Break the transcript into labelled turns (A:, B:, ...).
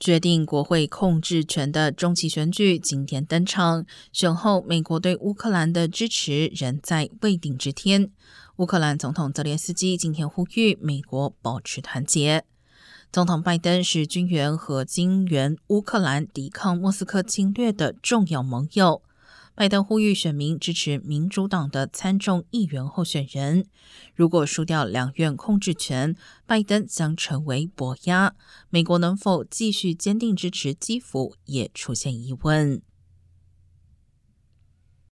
A: 决定国会控制权的中期选举今天登场，选后美国对乌克兰的支持仍在未定之天。乌克兰总统泽连斯基今天呼吁美国保持团结。总统拜登是军援和金援乌克兰抵抗莫斯科侵略的重要盟友。拜登呼吁选民支持民主党的参众议员候选人。如果输掉两院控制权，拜登将成为跛鸭。美国能否继续坚定支持基辅，也出现疑问。